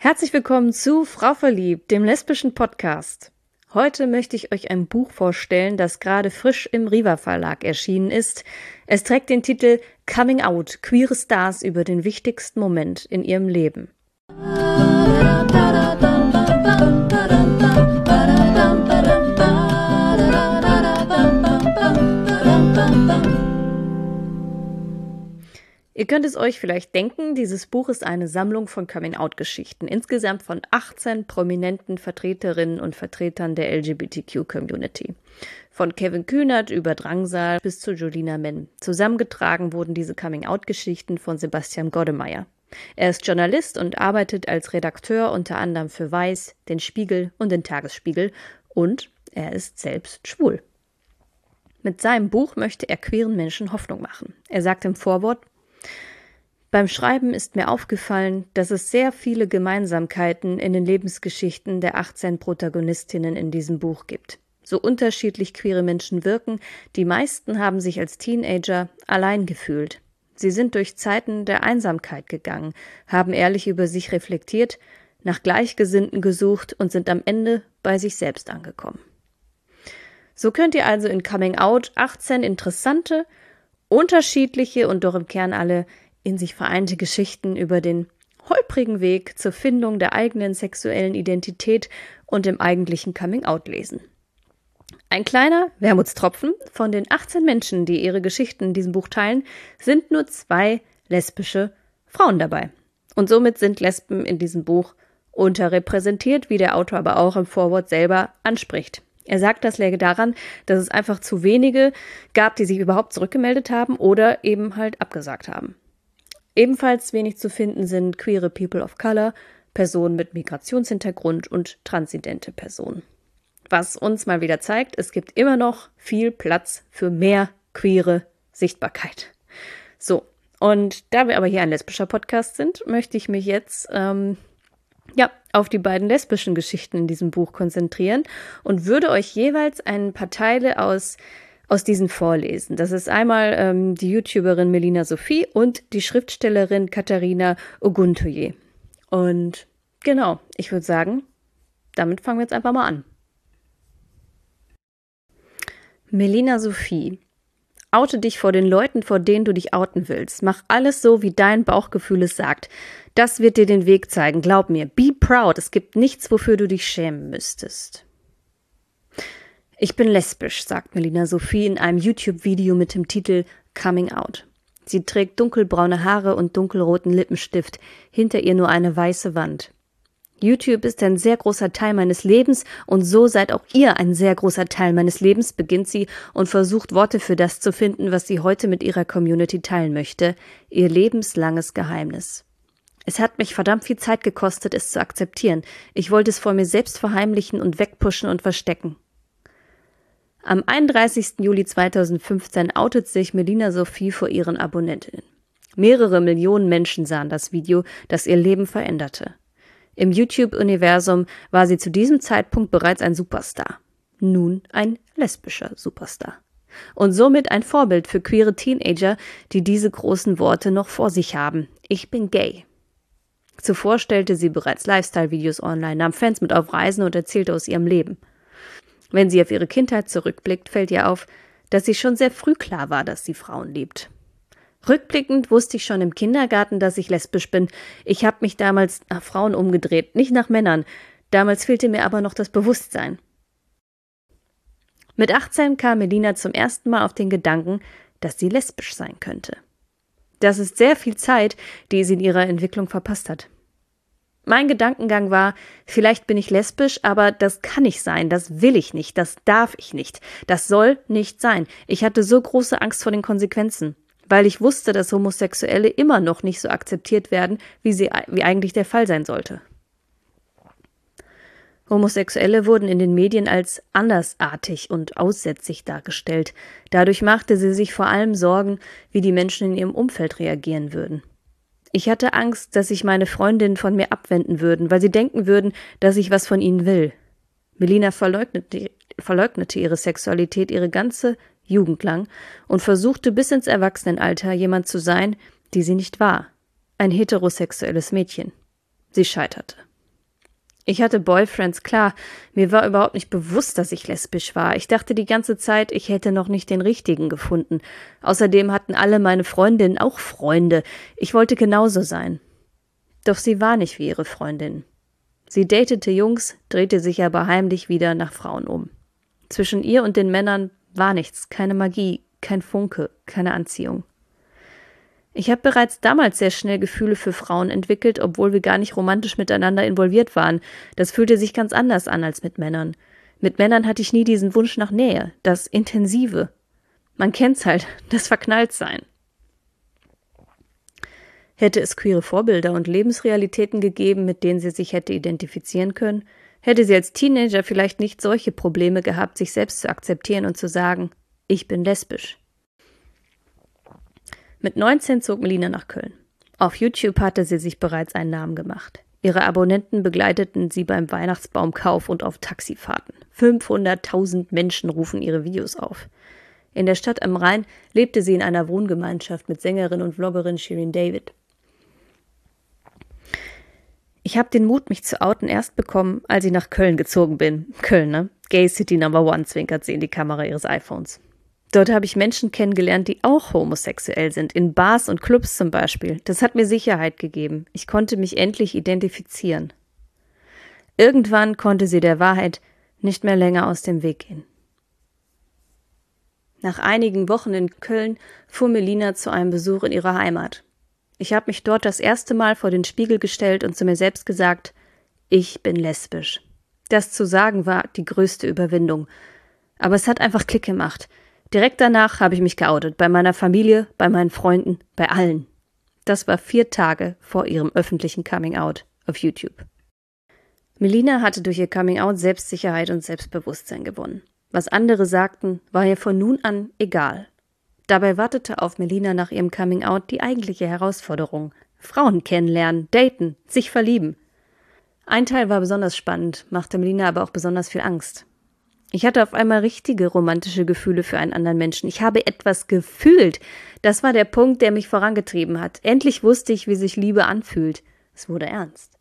Herzlich willkommen zu Frau Verliebt, dem lesbischen Podcast. Heute möchte ich euch ein Buch vorstellen, das gerade frisch im Riva Verlag erschienen ist. Es trägt den Titel Coming Out, queere Stars über den wichtigsten Moment in ihrem Leben. Ihr könnt es euch vielleicht denken, dieses Buch ist eine Sammlung von Coming-out-Geschichten, insgesamt von 18 prominenten Vertreterinnen und Vertretern der LGBTQ-Community. Von Kevin Kühnert über Drangsal bis zu Julina Menn. Zusammengetragen wurden diese Coming-out-Geschichten von Sebastian Goddemeyer. Er ist Journalist und arbeitet als Redakteur unter anderem für Weiß, den Spiegel und den Tagesspiegel und er ist selbst schwul. Mit seinem Buch möchte er queeren Menschen Hoffnung machen. Er sagt im Vorwort, beim Schreiben ist mir aufgefallen, dass es sehr viele Gemeinsamkeiten in den Lebensgeschichten der 18 Protagonistinnen in diesem Buch gibt. So unterschiedlich queere Menschen wirken, die meisten haben sich als Teenager allein gefühlt. Sie sind durch Zeiten der Einsamkeit gegangen, haben ehrlich über sich reflektiert, nach Gleichgesinnten gesucht und sind am Ende bei sich selbst angekommen. So könnt ihr also in Coming Out 18 interessante, unterschiedliche und doch im Kern alle in sich vereinte Geschichten über den holprigen Weg zur Findung der eigenen sexuellen Identität und dem eigentlichen Coming-out lesen. Ein kleiner Wermutstropfen von den 18 Menschen, die ihre Geschichten in diesem Buch teilen, sind nur zwei lesbische Frauen dabei. Und somit sind Lesben in diesem Buch unterrepräsentiert, wie der Autor aber auch im Vorwort selber anspricht. Er sagt, das läge daran, dass es einfach zu wenige gab, die sich überhaupt zurückgemeldet haben oder eben halt abgesagt haben. Ebenfalls wenig zu finden sind queere People of Color, Personen mit Migrationshintergrund und transidente Personen. Was uns mal wieder zeigt, es gibt immer noch viel Platz für mehr queere Sichtbarkeit. So, und da wir aber hier ein lesbischer Podcast sind, möchte ich mich jetzt ähm, ja auf die beiden lesbischen Geschichten in diesem Buch konzentrieren und würde euch jeweils ein paar Teile aus aus diesen vorlesen. Das ist einmal ähm, die YouTuberin Melina Sophie und die Schriftstellerin Katharina Oguntoye. Und genau, ich würde sagen, damit fangen wir jetzt einfach mal an. Melina Sophie. Oute dich vor den Leuten, vor denen du dich outen willst. Mach alles so, wie dein Bauchgefühl es sagt. Das wird dir den Weg zeigen, glaub mir. Be proud. Es gibt nichts, wofür du dich schämen müsstest. Ich bin lesbisch, sagt Melina Sophie in einem YouTube-Video mit dem Titel Coming Out. Sie trägt dunkelbraune Haare und dunkelroten Lippenstift, hinter ihr nur eine weiße Wand. YouTube ist ein sehr großer Teil meines Lebens und so seid auch ihr ein sehr großer Teil meines Lebens, beginnt sie und versucht Worte für das zu finden, was sie heute mit ihrer Community teilen möchte, ihr lebenslanges Geheimnis. Es hat mich verdammt viel Zeit gekostet, es zu akzeptieren. Ich wollte es vor mir selbst verheimlichen und wegpushen und verstecken. Am 31. Juli 2015 outet sich Melina Sophie vor ihren Abonnentinnen. Mehrere Millionen Menschen sahen das Video, das ihr Leben veränderte. Im YouTube-Universum war sie zu diesem Zeitpunkt bereits ein Superstar. Nun ein lesbischer Superstar. Und somit ein Vorbild für queere Teenager, die diese großen Worte noch vor sich haben. Ich bin gay. Zuvor stellte sie bereits Lifestyle-Videos online, nahm Fans mit auf Reisen und erzählte aus ihrem Leben. Wenn sie auf ihre Kindheit zurückblickt, fällt ihr auf, dass sie schon sehr früh klar war, dass sie Frauen liebt. Rückblickend wusste ich schon im Kindergarten, dass ich lesbisch bin. Ich habe mich damals nach Frauen umgedreht, nicht nach Männern. Damals fehlte mir aber noch das Bewusstsein. Mit 18 kam Melina zum ersten Mal auf den Gedanken, dass sie lesbisch sein könnte. Das ist sehr viel Zeit, die sie in ihrer Entwicklung verpasst hat. Mein Gedankengang war, vielleicht bin ich lesbisch, aber das kann nicht sein, das will ich nicht, das darf ich nicht, das soll nicht sein. Ich hatte so große Angst vor den Konsequenzen, weil ich wusste, dass Homosexuelle immer noch nicht so akzeptiert werden, wie sie wie eigentlich der Fall sein sollte. Homosexuelle wurden in den Medien als andersartig und aussätzlich dargestellt. Dadurch machte sie sich vor allem Sorgen, wie die Menschen in ihrem Umfeld reagieren würden. Ich hatte Angst, dass sich meine Freundinnen von mir abwenden würden, weil sie denken würden, dass ich was von ihnen will. Melina verleugnete, verleugnete ihre Sexualität ihre ganze Jugend lang und versuchte bis ins Erwachsenenalter jemand zu sein, die sie nicht war. Ein heterosexuelles Mädchen. Sie scheiterte. Ich hatte Boyfriends, klar. Mir war überhaupt nicht bewusst, dass ich lesbisch war. Ich dachte die ganze Zeit, ich hätte noch nicht den richtigen gefunden. Außerdem hatten alle meine Freundinnen auch Freunde. Ich wollte genauso sein. Doch sie war nicht wie ihre Freundin. Sie datete Jungs, drehte sich aber heimlich wieder nach Frauen um. Zwischen ihr und den Männern war nichts, keine Magie, kein Funke, keine Anziehung. Ich habe bereits damals sehr schnell Gefühle für Frauen entwickelt, obwohl wir gar nicht romantisch miteinander involviert waren. Das fühlte sich ganz anders an als mit Männern. Mit Männern hatte ich nie diesen Wunsch nach Nähe, das Intensive. Man kennt's halt, das Verknalltsein. Hätte es queere Vorbilder und Lebensrealitäten gegeben, mit denen sie sich hätte identifizieren können, hätte sie als Teenager vielleicht nicht solche Probleme gehabt, sich selbst zu akzeptieren und zu sagen, ich bin lesbisch. Mit 19 zog Melina nach Köln. Auf YouTube hatte sie sich bereits einen Namen gemacht. Ihre Abonnenten begleiteten sie beim Weihnachtsbaumkauf und auf Taxifahrten. 500.000 Menschen rufen ihre Videos auf. In der Stadt am Rhein lebte sie in einer Wohngemeinschaft mit Sängerin und Vloggerin Shirin David. Ich habe den Mut, mich zu outen, erst bekommen, als ich nach Köln gezogen bin. Köln, ne? Gay City Number One, zwinkert sie in die Kamera ihres iPhones. Dort habe ich Menschen kennengelernt, die auch homosexuell sind, in Bars und Clubs zum Beispiel. Das hat mir Sicherheit gegeben. Ich konnte mich endlich identifizieren. Irgendwann konnte sie der Wahrheit nicht mehr länger aus dem Weg gehen. Nach einigen Wochen in Köln fuhr Melina zu einem Besuch in ihrer Heimat. Ich habe mich dort das erste Mal vor den Spiegel gestellt und zu mir selbst gesagt, ich bin lesbisch. Das zu sagen war die größte Überwindung. Aber es hat einfach Klick gemacht. Direkt danach habe ich mich geoutet, bei meiner Familie, bei meinen Freunden, bei allen. Das war vier Tage vor ihrem öffentlichen Coming-out auf YouTube. Melina hatte durch ihr Coming-out Selbstsicherheit und Selbstbewusstsein gewonnen. Was andere sagten, war ihr von nun an egal. Dabei wartete auf Melina nach ihrem Coming-out die eigentliche Herausforderung. Frauen kennenlernen, daten, sich verlieben. Ein Teil war besonders spannend, machte Melina aber auch besonders viel Angst. Ich hatte auf einmal richtige romantische Gefühle für einen anderen Menschen. Ich habe etwas gefühlt. Das war der Punkt, der mich vorangetrieben hat. Endlich wusste ich, wie sich Liebe anfühlt. Es wurde ernst.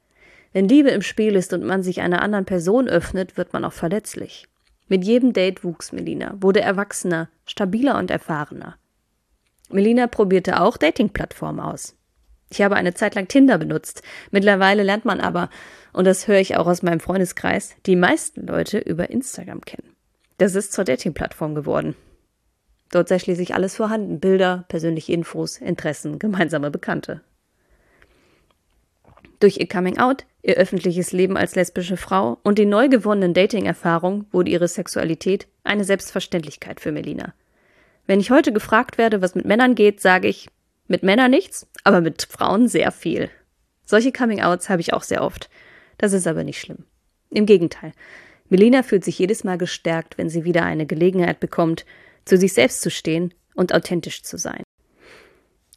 Wenn Liebe im Spiel ist und man sich einer anderen Person öffnet, wird man auch verletzlich. Mit jedem Date wuchs Melina, wurde erwachsener, stabiler und erfahrener. Melina probierte auch Dating-Plattformen aus. Ich habe eine Zeit lang Tinder benutzt. Mittlerweile lernt man aber, und das höre ich auch aus meinem Freundeskreis, die meisten Leute über Instagram kennen. Das ist zur Dating-Plattform geworden. Dort sei schließlich alles vorhanden. Bilder, persönliche Infos, Interessen, gemeinsame Bekannte. Durch ihr Coming Out, ihr öffentliches Leben als lesbische Frau und die neu gewonnenen Dating-Erfahrungen wurde ihre Sexualität eine Selbstverständlichkeit für Melina. Wenn ich heute gefragt werde, was mit Männern geht, sage ich, mit Männern nichts, aber mit Frauen sehr viel. Solche Coming-outs habe ich auch sehr oft. Das ist aber nicht schlimm. Im Gegenteil. Melina fühlt sich jedes Mal gestärkt, wenn sie wieder eine Gelegenheit bekommt, zu sich selbst zu stehen und authentisch zu sein.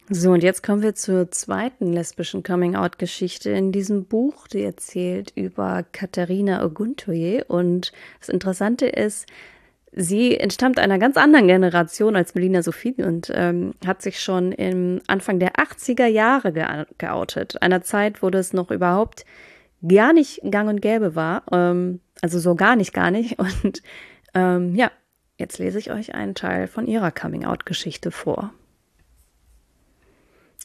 So, und jetzt kommen wir zur zweiten lesbischen Coming-out-Geschichte in diesem Buch. Die erzählt über Katharina Oguntoye. Und das Interessante ist, Sie entstammt einer ganz anderen Generation als Melina Sophie und ähm, hat sich schon im Anfang der 80er Jahre ge geoutet. Einer Zeit, wo das noch überhaupt gar nicht gang und gäbe war. Ähm, also so gar nicht, gar nicht. Und ähm, ja, jetzt lese ich euch einen Teil von ihrer Coming-out-Geschichte vor.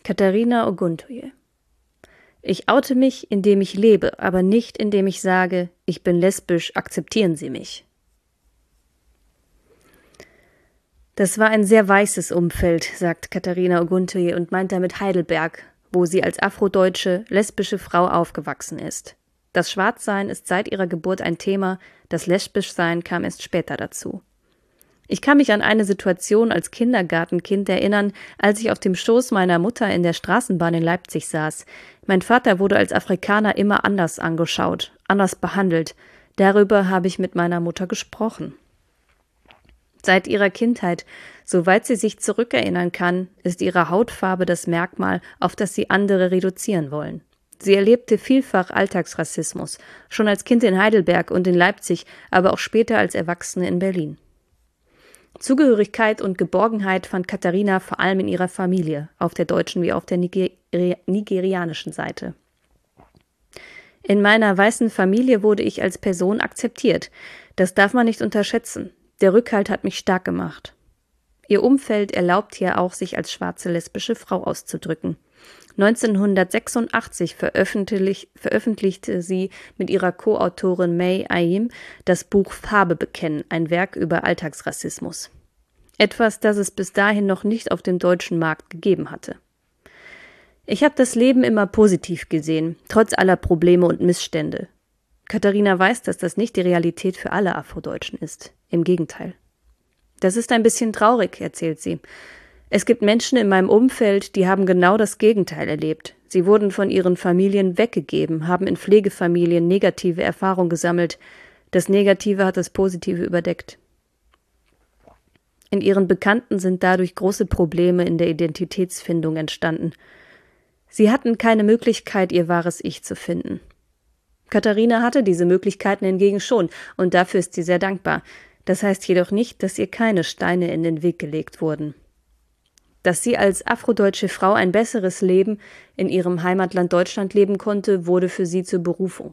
Katharina Oguntoye. Ich oute mich, indem ich lebe, aber nicht indem ich sage, ich bin lesbisch, akzeptieren Sie mich. Das war ein sehr weißes Umfeld, sagt Katharina Oguntoye und meint damit Heidelberg, wo sie als afrodeutsche, lesbische Frau aufgewachsen ist. Das Schwarzsein ist seit ihrer Geburt ein Thema, das Lesbischsein kam erst später dazu. Ich kann mich an eine Situation als Kindergartenkind erinnern, als ich auf dem Schoß meiner Mutter in der Straßenbahn in Leipzig saß. Mein Vater wurde als Afrikaner immer anders angeschaut, anders behandelt. Darüber habe ich mit meiner Mutter gesprochen. Seit ihrer Kindheit, soweit sie sich zurückerinnern kann, ist ihre Hautfarbe das Merkmal, auf das sie andere reduzieren wollen. Sie erlebte vielfach Alltagsrassismus, schon als Kind in Heidelberg und in Leipzig, aber auch später als Erwachsene in Berlin. Zugehörigkeit und Geborgenheit fand Katharina vor allem in ihrer Familie, auf der deutschen wie auf der Niger nigerianischen Seite. In meiner weißen Familie wurde ich als Person akzeptiert. Das darf man nicht unterschätzen. Der Rückhalt hat mich stark gemacht. Ihr Umfeld erlaubt hier auch, sich als schwarze lesbische Frau auszudrücken. 1986 veröffentlich, veröffentlichte sie mit ihrer Co-Autorin May Aim das Buch Farbe bekennen, ein Werk über Alltagsrassismus. Etwas, das es bis dahin noch nicht auf dem deutschen Markt gegeben hatte. Ich habe das Leben immer positiv gesehen, trotz aller Probleme und Missstände. Katharina weiß, dass das nicht die Realität für alle Afrodeutschen ist. Im Gegenteil. Das ist ein bisschen traurig, erzählt sie. Es gibt Menschen in meinem Umfeld, die haben genau das Gegenteil erlebt. Sie wurden von ihren Familien weggegeben, haben in Pflegefamilien negative Erfahrungen gesammelt. Das Negative hat das Positive überdeckt. In ihren Bekannten sind dadurch große Probleme in der Identitätsfindung entstanden. Sie hatten keine Möglichkeit, ihr wahres Ich zu finden. Katharina hatte diese Möglichkeiten hingegen schon, und dafür ist sie sehr dankbar. Das heißt jedoch nicht, dass ihr keine Steine in den Weg gelegt wurden. Dass sie als afrodeutsche Frau ein besseres Leben in ihrem Heimatland Deutschland leben konnte, wurde für sie zur Berufung.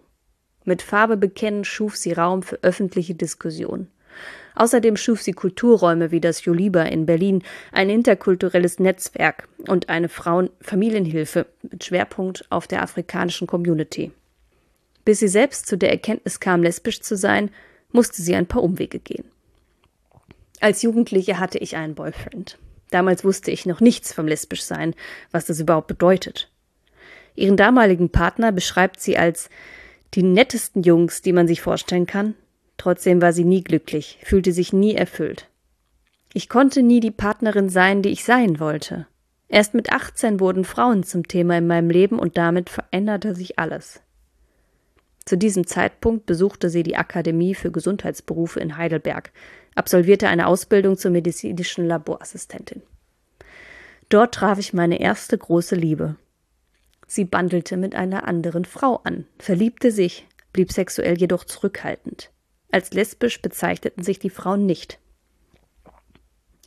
Mit Farbe bekennen schuf sie Raum für öffentliche Diskussion. Außerdem schuf sie Kulturräume wie das Joliba in Berlin, ein interkulturelles Netzwerk und eine Frauen-Familienhilfe mit Schwerpunkt auf der afrikanischen Community. Bis sie selbst zu der Erkenntnis kam, lesbisch zu sein, musste sie ein paar Umwege gehen. Als Jugendliche hatte ich einen Boyfriend. Damals wusste ich noch nichts vom Lesbischsein, was das überhaupt bedeutet. Ihren damaligen Partner beschreibt sie als die nettesten Jungs, die man sich vorstellen kann. Trotzdem war sie nie glücklich, fühlte sich nie erfüllt. Ich konnte nie die Partnerin sein, die ich sein wollte. Erst mit 18 wurden Frauen zum Thema in meinem Leben und damit veränderte sich alles. Zu diesem Zeitpunkt besuchte sie die Akademie für Gesundheitsberufe in Heidelberg, absolvierte eine Ausbildung zur medizinischen Laborassistentin. Dort traf ich meine erste große Liebe. Sie bandelte mit einer anderen Frau an, verliebte sich, blieb sexuell jedoch zurückhaltend. Als lesbisch bezeichneten sich die Frauen nicht.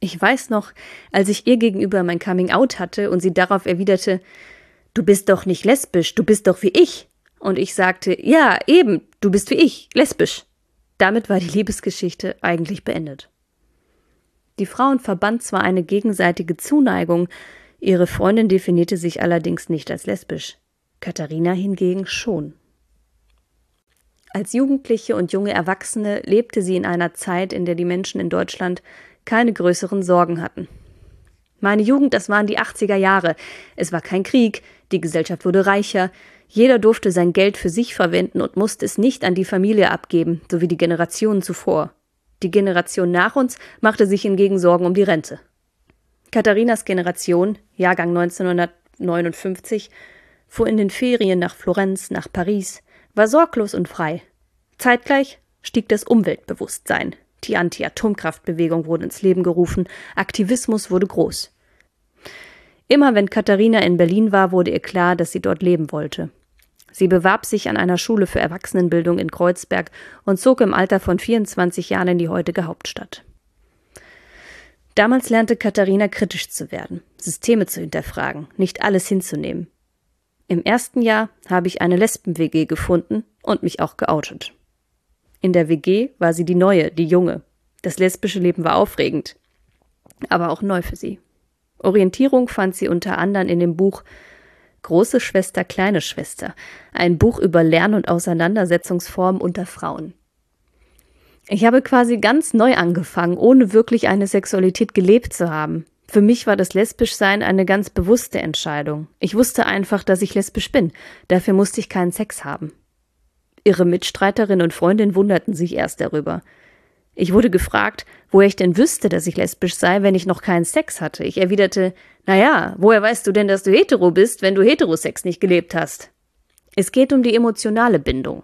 Ich weiß noch, als ich ihr gegenüber mein Coming Out hatte und sie darauf erwiderte, Du bist doch nicht lesbisch, du bist doch wie ich. Und ich sagte, ja, eben, du bist wie ich, lesbisch. Damit war die Liebesgeschichte eigentlich beendet. Die Frauen verband zwar eine gegenseitige Zuneigung, ihre Freundin definierte sich allerdings nicht als lesbisch, Katharina hingegen schon. Als Jugendliche und junge Erwachsene lebte sie in einer Zeit, in der die Menschen in Deutschland keine größeren Sorgen hatten. Meine Jugend, das waren die 80er Jahre. Es war kein Krieg, die Gesellschaft wurde reicher, jeder durfte sein Geld für sich verwenden und musste es nicht an die Familie abgeben, so wie die Generationen zuvor. Die Generation nach uns machte sich hingegen Sorgen um die Rente. Katharinas Generation, Jahrgang 1959, fuhr in den Ferien nach Florenz, nach Paris, war sorglos und frei. Zeitgleich stieg das Umweltbewusstsein. Die Anti-Atomkraftbewegung wurde ins Leben gerufen, Aktivismus wurde groß. Immer wenn Katharina in Berlin war, wurde ihr klar, dass sie dort leben wollte. Sie bewarb sich an einer Schule für Erwachsenenbildung in Kreuzberg und zog im Alter von 24 Jahren in die heutige Hauptstadt. Damals lernte Katharina kritisch zu werden, Systeme zu hinterfragen, nicht alles hinzunehmen. Im ersten Jahr habe ich eine Lesben-WG gefunden und mich auch geoutet. In der WG war sie die Neue, die Junge. Das lesbische Leben war aufregend, aber auch neu für sie. Orientierung fand sie unter anderem in dem Buch Große Schwester, kleine Schwester, ein Buch über Lern- und Auseinandersetzungsformen unter Frauen. Ich habe quasi ganz neu angefangen, ohne wirklich eine Sexualität gelebt zu haben. Für mich war das Lesbischsein eine ganz bewusste Entscheidung. Ich wusste einfach, dass ich lesbisch bin. Dafür musste ich keinen Sex haben. Ihre Mitstreiterin und Freundin wunderten sich erst darüber. Ich wurde gefragt, woher ich denn wüsste, dass ich lesbisch sei, wenn ich noch keinen Sex hatte. Ich erwiderte, na ja, woher weißt du denn, dass du hetero bist, wenn du Heterosex nicht gelebt hast? Es geht um die emotionale Bindung.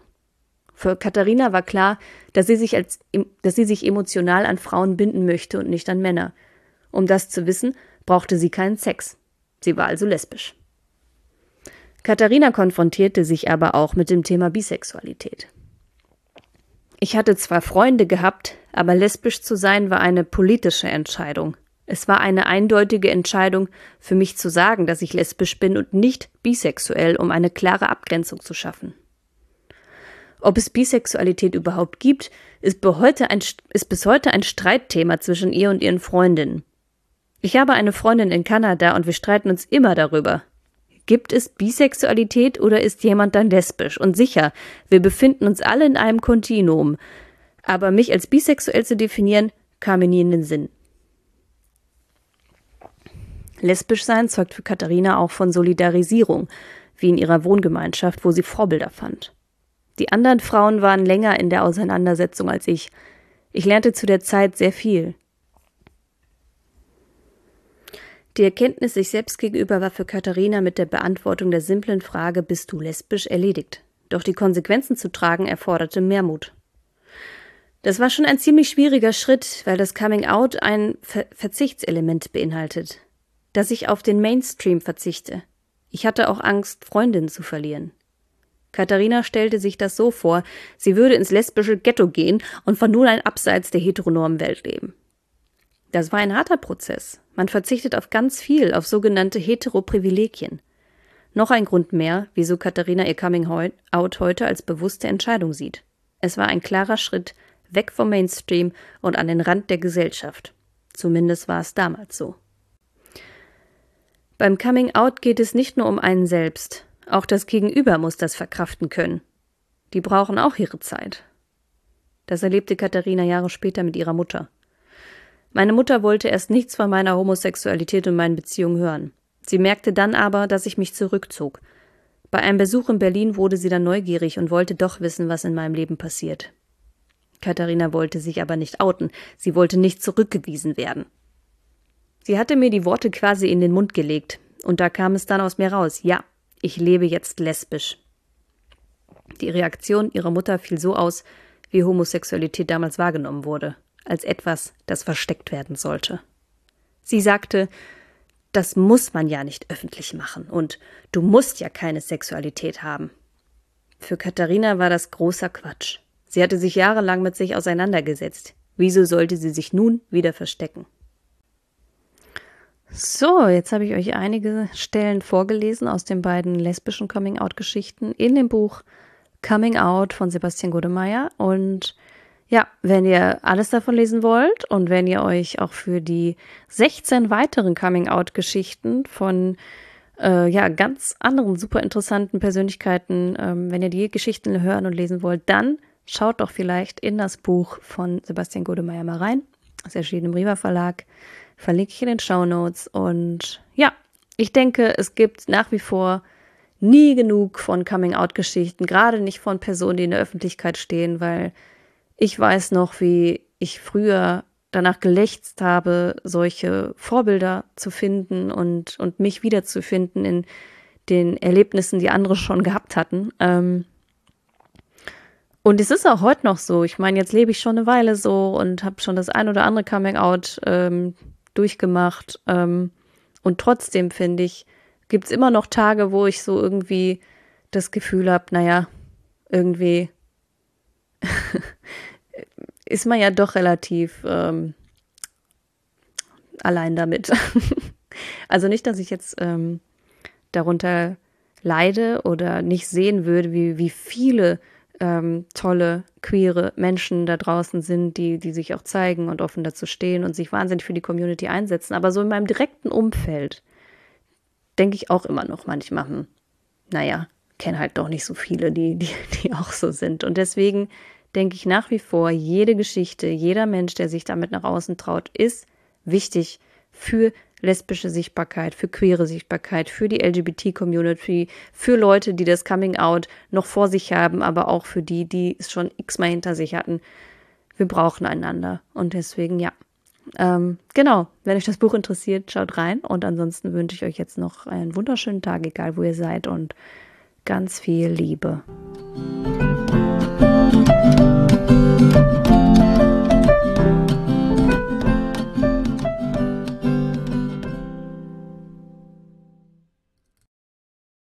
Für Katharina war klar, dass sie sich als, dass sie sich emotional an Frauen binden möchte und nicht an Männer. Um das zu wissen, brauchte sie keinen Sex. Sie war also lesbisch. Katharina konfrontierte sich aber auch mit dem Thema Bisexualität. Ich hatte zwar Freunde gehabt, aber lesbisch zu sein war eine politische Entscheidung. Es war eine eindeutige Entscheidung für mich zu sagen, dass ich lesbisch bin und nicht bisexuell, um eine klare Abgrenzung zu schaffen. Ob es Bisexualität überhaupt gibt, ist, bis heute ein Streitthema zwischen ihr und ihren Freundinnen. Ich habe eine Freundin in Kanada und wir streiten uns immer darüber. Gibt es Bisexualität oder ist jemand dann lesbisch? Und sicher, wir befinden uns alle in einem Kontinuum. Aber mich als bisexuell zu definieren, kam mir nie in den Sinn. Lesbisch sein zeugt für Katharina auch von Solidarisierung, wie in ihrer Wohngemeinschaft, wo sie Vorbilder fand. Die anderen Frauen waren länger in der Auseinandersetzung als ich. Ich lernte zu der Zeit sehr viel. Die Erkenntnis sich selbst gegenüber war für Katharina mit der Beantwortung der simplen Frage Bist du lesbisch erledigt. Doch die Konsequenzen zu tragen erforderte mehr Mut. Das war schon ein ziemlich schwieriger Schritt, weil das Coming Out ein Ver Verzichtselement beinhaltet. Dass ich auf den Mainstream verzichte. Ich hatte auch Angst, Freundinnen zu verlieren. Katharina stellte sich das so vor, sie würde ins lesbische Ghetto gehen und von nun an abseits der heteronormen Welt leben. Das war ein harter Prozess. Man verzichtet auf ganz viel, auf sogenannte Heteroprivilegien. Noch ein Grund mehr, wieso Katharina ihr Coming Out heute als bewusste Entscheidung sieht. Es war ein klarer Schritt weg vom Mainstream und an den Rand der Gesellschaft. Zumindest war es damals so. Beim Coming Out geht es nicht nur um einen selbst, auch das Gegenüber muss das verkraften können. Die brauchen auch ihre Zeit. Das erlebte Katharina Jahre später mit ihrer Mutter. Meine Mutter wollte erst nichts von meiner Homosexualität und meinen Beziehungen hören. Sie merkte dann aber, dass ich mich zurückzog. Bei einem Besuch in Berlin wurde sie dann neugierig und wollte doch wissen, was in meinem Leben passiert. Katharina wollte sich aber nicht outen, sie wollte nicht zurückgewiesen werden. Sie hatte mir die Worte quasi in den Mund gelegt, und da kam es dann aus mir raus, ja, ich lebe jetzt lesbisch. Die Reaktion ihrer Mutter fiel so aus, wie Homosexualität damals wahrgenommen wurde als etwas, das versteckt werden sollte. Sie sagte, das muss man ja nicht öffentlich machen und du musst ja keine Sexualität haben. Für Katharina war das großer Quatsch. Sie hatte sich jahrelang mit sich auseinandergesetzt. Wieso sollte sie sich nun wieder verstecken? So, jetzt habe ich euch einige Stellen vorgelesen aus den beiden lesbischen Coming-out-Geschichten in dem Buch Coming Out von Sebastian Godemeyer und ja, wenn ihr alles davon lesen wollt und wenn ihr euch auch für die 16 weiteren Coming-out-Geschichten von äh, ja, ganz anderen super interessanten Persönlichkeiten, ähm, wenn ihr die Geschichten hören und lesen wollt, dann schaut doch vielleicht in das Buch von Sebastian Godemeyer mal rein. Das erschien im Riva Verlag. Verlinke ich in den Show Notes. Und ja, ich denke, es gibt nach wie vor nie genug von Coming-out-Geschichten, gerade nicht von Personen, die in der Öffentlichkeit stehen, weil ich weiß noch, wie ich früher danach gelächzt habe, solche Vorbilder zu finden und, und mich wiederzufinden in den Erlebnissen, die andere schon gehabt hatten. Ähm und es ist auch heute noch so. Ich meine, jetzt lebe ich schon eine Weile so und habe schon das ein oder andere Coming-out ähm, durchgemacht. Ähm und trotzdem finde ich, gibt es immer noch Tage, wo ich so irgendwie das Gefühl habe, naja, irgendwie ist man ja doch relativ ähm, allein damit. also nicht, dass ich jetzt ähm, darunter leide oder nicht sehen würde, wie, wie viele ähm, tolle, queere Menschen da draußen sind, die, die sich auch zeigen und offen dazu stehen und sich wahnsinnig für die Community einsetzen. Aber so in meinem direkten Umfeld denke ich auch immer noch manchmal, hm, naja, kenne halt doch nicht so viele, die, die, die auch so sind. Und deswegen denke ich nach wie vor, jede Geschichte, jeder Mensch, der sich damit nach außen traut, ist wichtig für lesbische Sichtbarkeit, für queere Sichtbarkeit, für die LGBT-Community, für Leute, die das Coming Out noch vor sich haben, aber auch für die, die es schon x-mal hinter sich hatten. Wir brauchen einander. Und deswegen, ja. Ähm, genau, wenn euch das Buch interessiert, schaut rein. Und ansonsten wünsche ich euch jetzt noch einen wunderschönen Tag, egal wo ihr seid, und ganz viel Liebe.